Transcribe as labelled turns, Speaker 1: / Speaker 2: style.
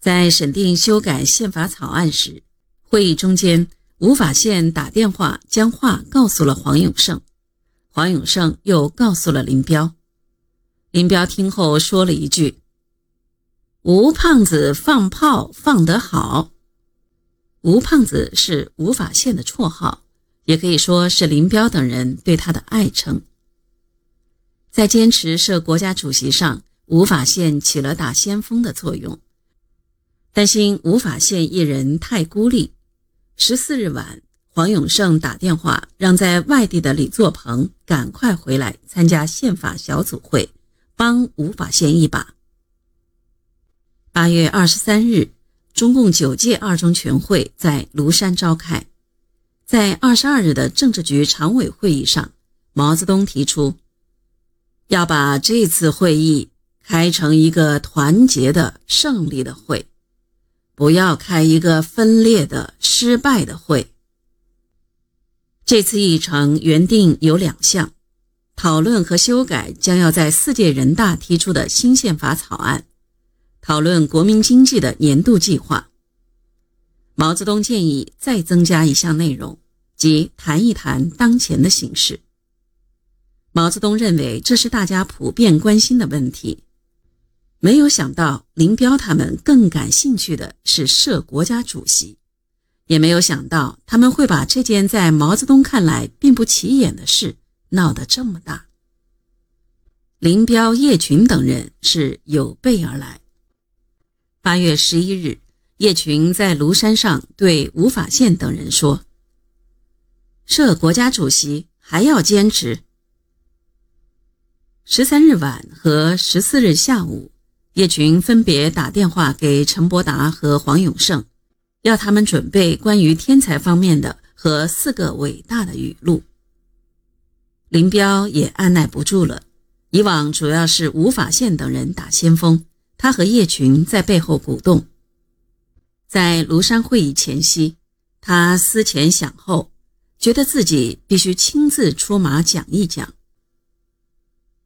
Speaker 1: 在审定修改宪法草案时，会议中间，吴法宪打电话将话告诉了黄永胜，黄永胜又告诉了林彪。林彪听后说了一句：“吴胖子放炮放得好。”吴胖子是吴法宪的绰号，也可以说是林彪等人对他的爱称。在坚持设国家主席上，吴法宪起了打先锋的作用。担心吴法宪一人太孤立，十四日晚，黄永胜打电话让在外地的李作鹏赶快回来参加宪法小组会，帮吴法宪一把。八月二十三日。中共九届二中全会在庐山召开，在二十二日的政治局常委会议上，毛泽东提出要把这次会议开成一个团结的胜利的会，不要开一个分裂的失败的会。这次议程原定有两项：讨论和修改将要在四届人大提出的新宪法草案。讨论国民经济的年度计划。毛泽东建议再增加一项内容，即谈一谈当前的形势。毛泽东认为这是大家普遍关心的问题。没有想到林彪他们更感兴趣的是设国家主席，也没有想到他们会把这件在毛泽东看来并不起眼的事闹得这么大。林彪、叶群等人是有备而来。八月十一日，叶群在庐山上对吴法宪等人说：“设国家主席还要坚持。”十三日晚和十四日下午，叶群分别打电话给陈伯达和黄永胜，要他们准备关于天才方面的和四个伟大的语录。林彪也按耐不住了，以往主要是吴法宪等人打先锋。他和叶群在背后鼓动。在庐山会议前夕，他思前想后，觉得自己必须亲自出马讲一讲。